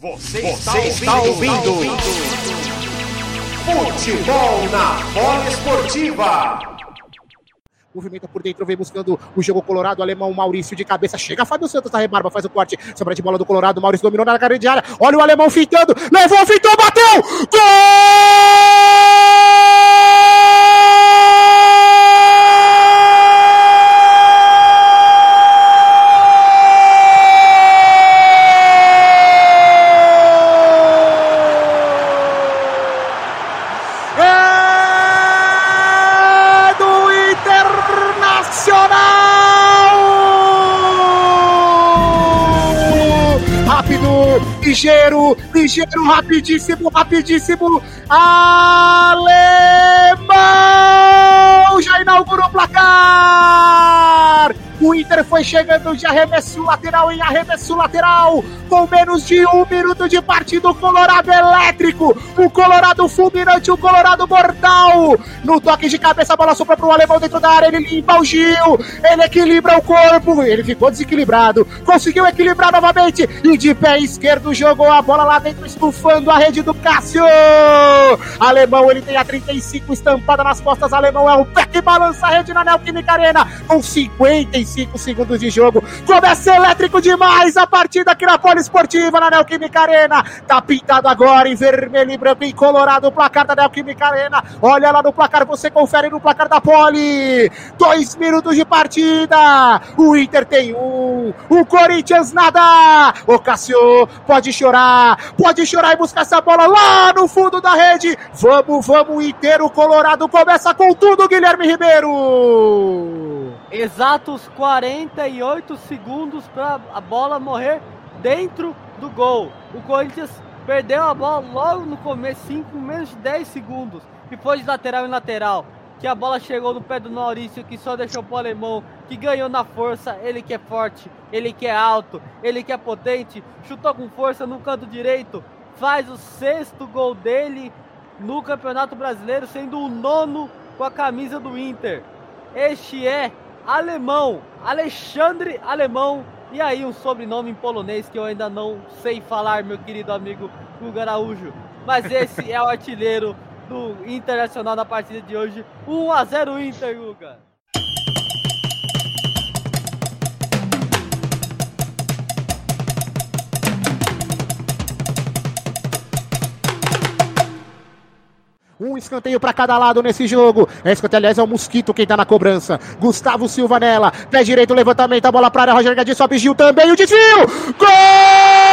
Você, Você está, ouvindo, está ouvindo. Futebol na bola esportiva. Movimenta por dentro, vem buscando o jogo colorado, alemão Maurício de cabeça. Chega Fábio Santos da rebarba, faz o corte. Sobra de bola do Colorado, Maurício dominou na cara de área. Olha o alemão fitando, levou, fitou, bateu! Gol! Ligeiro, ligeiro, rapidíssimo, rapidíssimo. Alemão já inaugurou o placar. O Inter foi chegando de arremesso lateral em arremesso lateral, com menos de um minuto de partida. O Colorado elétrico, o Colorado fulminante, o Colorado mortal. No toque de cabeça, a bola sopra para o alemão dentro da área. Ele limpa o Gil, ele equilibra o corpo. Ele ficou desequilibrado, conseguiu equilibrar novamente e de pé esquerdo jogou a bola lá dentro, estufando a rede do Cássio. Alemão, ele tem a 35 estampada nas costas. Alemão é o pé que balança a rede na Neoquímica Arena com 55 45 segundos de jogo. Começa elétrico demais a partida aqui na Poliesportiva, na Neoquímica Arena. Tá pintado agora em vermelho e branco e colorado o placar da Neoquímica Arena. Olha lá no placar, você confere no placar da Poli. Dois minutos de partida. O Inter tem um. O Corinthians nada. O Cássio pode chorar. Pode chorar e buscar essa bola lá no fundo da rede. Vamos, vamos, Inter. O Colorado começa com tudo, Guilherme Ribeiro. Exatos 48 segundos para a bola morrer dentro do gol. O Corinthians perdeu a bola logo no começo, 5 menos de 10 segundos. E foi de lateral em lateral. Que a bola chegou no pé do Maurício, que só deixou pro alemão, que ganhou na força. Ele que é forte, ele que é alto, ele que é potente. Chutou com força no canto direito. Faz o sexto gol dele no Campeonato Brasileiro, sendo o nono com a camisa do Inter. Este é alemão, Alexandre Alemão, e aí um sobrenome em polonês que eu ainda não sei falar, meu querido amigo Hugo Araújo. Mas esse é o artilheiro do Internacional na partida de hoje. 1 a 0 Inter, Guga. Um escanteio para cada lado nesse jogo. É escanteio, aliás, é o Mosquito quem tá na cobrança. Gustavo Silva nela. Pé direito, levantamento, a bola para área. Roger Gadinho sobe Gil também. O desvio! Gol!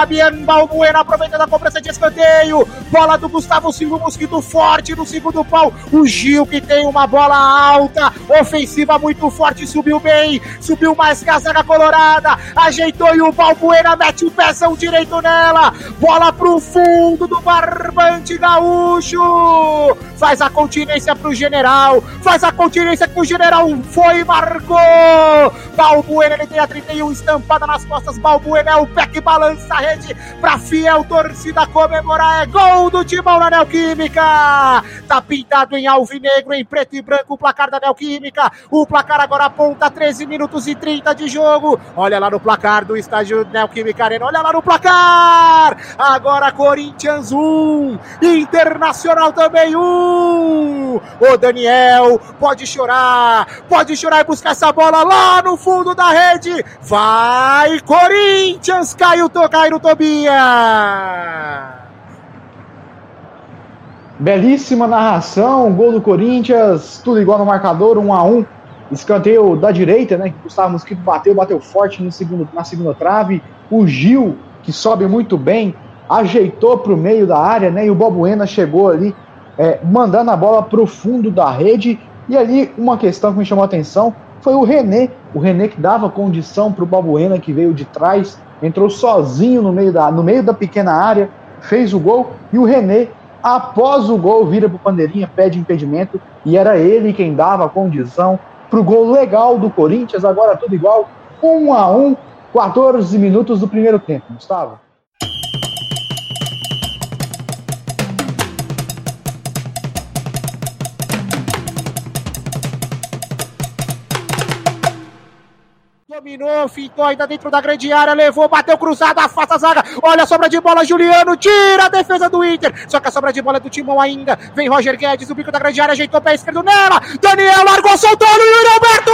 Fabiano Balbuena aproveitando a cobrança de escanteio. Bola do Gustavo Silva, mosquito forte no segundo pau. O Gil que tem uma bola alta, ofensiva muito forte, subiu bem, subiu mais que a zaga colorada, ajeitou e o Balbuena mete o pezão direito nela. Bola pro fundo do barbante gaúcho. Faz a continência pro general, faz a continência que o general foi e marcou. Balbuena ele tem a 31 estampada nas costas. Balbuena é o pé que balança rede pra fiel torcida comemorar. É gol do Timão na Neoquímica. Tá pintado em alvinegro, em preto e branco o placar da Neoquímica. O placar agora aponta 13 minutos e 30 de jogo. Olha lá no placar do estádio Neoquímica Arena. Olha lá no placar. Agora Corinthians 1, Internacional também 1. O Daniel pode chorar, pode chorar e buscar essa bola lá no fundo da rede. Vai Corinthians, caiu, caiu Tobias. Belíssima narração, gol do Corinthians, tudo igual no marcador, 1 um a 1 um. Escanteio da direita, né? Gustavo Mosquito bateu, bateu forte no segundo, na segunda trave. O Gil, que sobe muito bem, ajeitou para o meio da área, né? E o Bobuena chegou ali, é, mandando a bola para o fundo da rede. E ali, uma questão que me chamou a atenção foi o René O René que dava condição para o Balbuena, que veio de trás, entrou sozinho no meio, da, no meio da pequena área, fez o gol. E o René, após o gol, vira para o Pandeirinha, pede impedimento. E era ele quem dava condição para o gol legal do Corinthians. Agora tudo igual, um a um, 14 minutos do primeiro tempo. Gustavo. Fintou ainda dentro da grande área, levou, bateu cruzado, afasta a zaga. Olha a sobra de bola, Juliano, tira a defesa do Inter. Só que a sobra de bola é do Timão ainda. Vem Roger Guedes, o bico da grande área, ajeitou o pé esquerdo nela. Daniel largou, soltou no Yuri Alberto!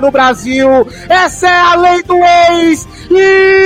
No Brasil. Essa é a lei do ex. Yuri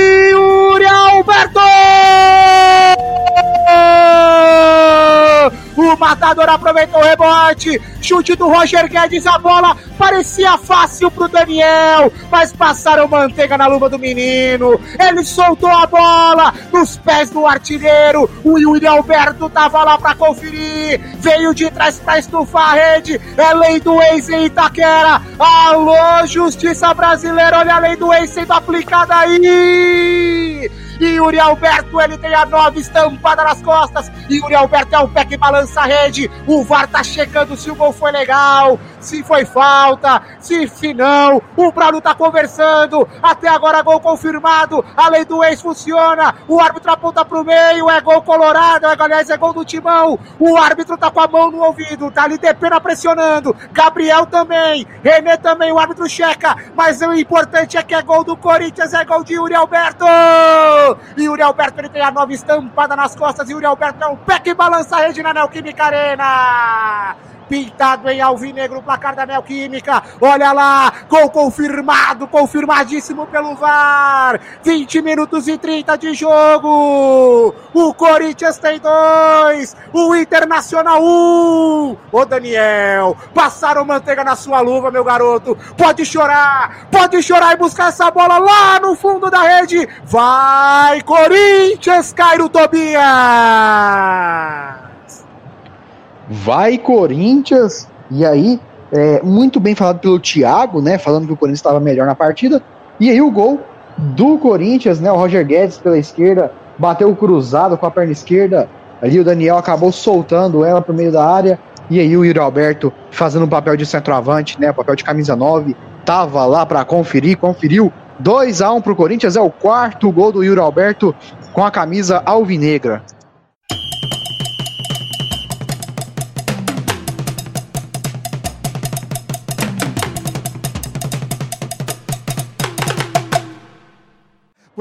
O matador aproveitou o rebote. Chute do Roger Guedes, a bola parecia fácil pro Daniel, mas passaram manteiga na luva do menino. Ele soltou a bola nos pés do artilheiro. O Yuri Alberto tava lá para conferir. Veio de trás para estufar a rede. É lei do ex em Itaquera. Alô, Justiça Brasileira, olha a lei do ex sendo aplicada aí. Yuri Alberto, ele tem a nova estampada nas costas. Yuri Alberto é o pé que balança a rede. O VAR tá checando se o gol foi legal, se foi falta, se, se não. O Braulio tá conversando. Até agora, gol confirmado. A lei do ex funciona. O árbitro aponta pro meio. É gol colorado. É, aliás, é gol do timão. O árbitro tá com a mão no ouvido. Tá ali Depena pressionando. Gabriel também. René também. O árbitro checa. Mas o importante é que é gol do Corinthians. É gol de Yuri Alberto. Yuri Alberto ele tem a nova estampada nas costas. Yuri Alberto é o pé que balança a rede na Neoquímica Arena pintado em alvinegro, placar da Neoquímica. Olha lá, gol confirmado, confirmadíssimo pelo VAR. 20 minutos e 30 de jogo. O Corinthians tem dois, o Internacional um. Ô Daniel, passaram manteiga na sua luva, meu garoto. Pode chorar, pode chorar e buscar essa bola lá no fundo da rede. Vai, Corinthians, Cairo Tobias. Vai Corinthians, e aí, é, muito bem falado pelo Thiago, né, falando que o Corinthians estava melhor na partida, e aí o gol do Corinthians, né, o Roger Guedes pela esquerda, bateu cruzado com a perna esquerda, ali o Daniel acabou soltando ela para o meio da área, e aí o Yuri Alberto fazendo um papel de centroavante, né, papel de camisa 9, tava lá para conferir, conferiu, 2 a 1 para o Corinthians, é o quarto gol do Yuri Alberto com a camisa alvinegra.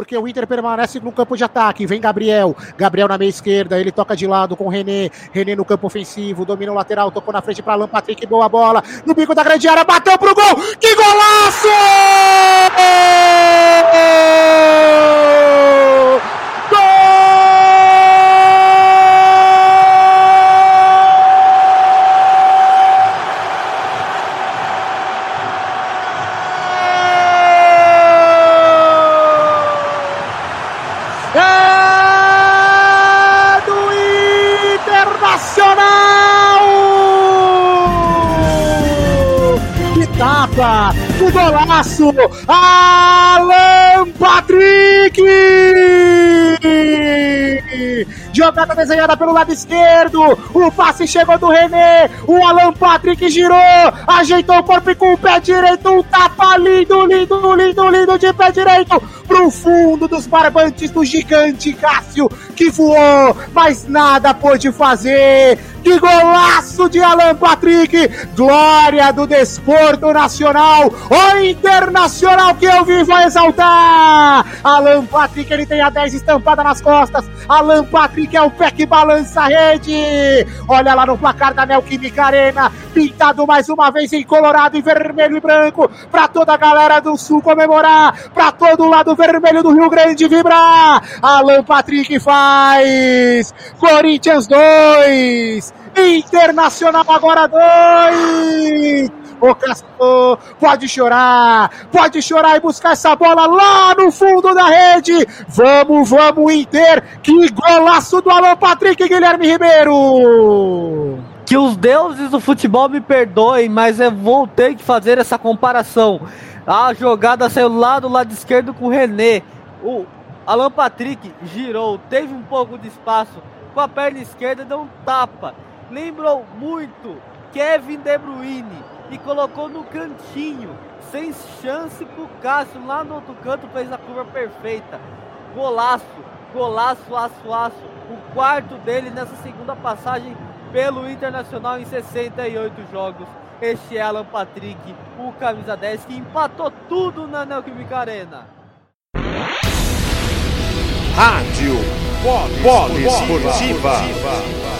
Porque o Inter permanece no campo de ataque. Vem Gabriel, Gabriel na meia esquerda, ele toca de lado com René, René no campo ofensivo, domina o lateral, tocou na frente para Alan Patrick, boa bola, no bico da grande área, bateu pro gol, que golaço! O golaço! Alan Patrick! Jogada desenhada pelo lado esquerdo. O passe chegou do René. O Alan Patrick girou. Ajeitou o corpo com o pé direito. Um tapa lindo, lindo, lindo, lindo de pé direito. Pro fundo dos barbantes do gigante Cássio. Que voou, mas nada pôde fazer Que golaço de Alan Patrick! Glória do desporto nacional ou internacional que eu vivo a exaltar! Alan Patrick, ele tem a 10 estampada nas costas. Alan Patrick é o pé que balança a rede. Olha lá no placar da Neoquímica Arena, pintado mais uma vez em colorado e vermelho e branco, para toda a galera do Sul comemorar, para todo o lado vermelho do Rio Grande vibrar. Alan Patrick faz. Corinthians 2, Internacional agora 2. Ô Castor, pode chorar, pode chorar e buscar essa bola lá no fundo da rede. Vamos, vamos, Inter. Que golaço do Alô Patrick Guilherme Ribeiro. Que os deuses do futebol me perdoem, mas eu vou ter que fazer essa comparação. A jogada saiu lá do lado esquerdo com o René. O Alan Patrick girou, teve um pouco de espaço com a perna esquerda, deu um tapa. Lembrou muito Kevin De Bruyne e colocou no cantinho, sem chance pro Cássio lá no outro canto, fez a curva perfeita. Golaço, golaço, aço, aço. O quarto dele nessa segunda passagem pelo Internacional em 68 jogos. Este é Alan Patrick, o camisa 10 que empatou tudo na Neoquímica Arena. Rádio Polo Esportiva.